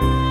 Bye.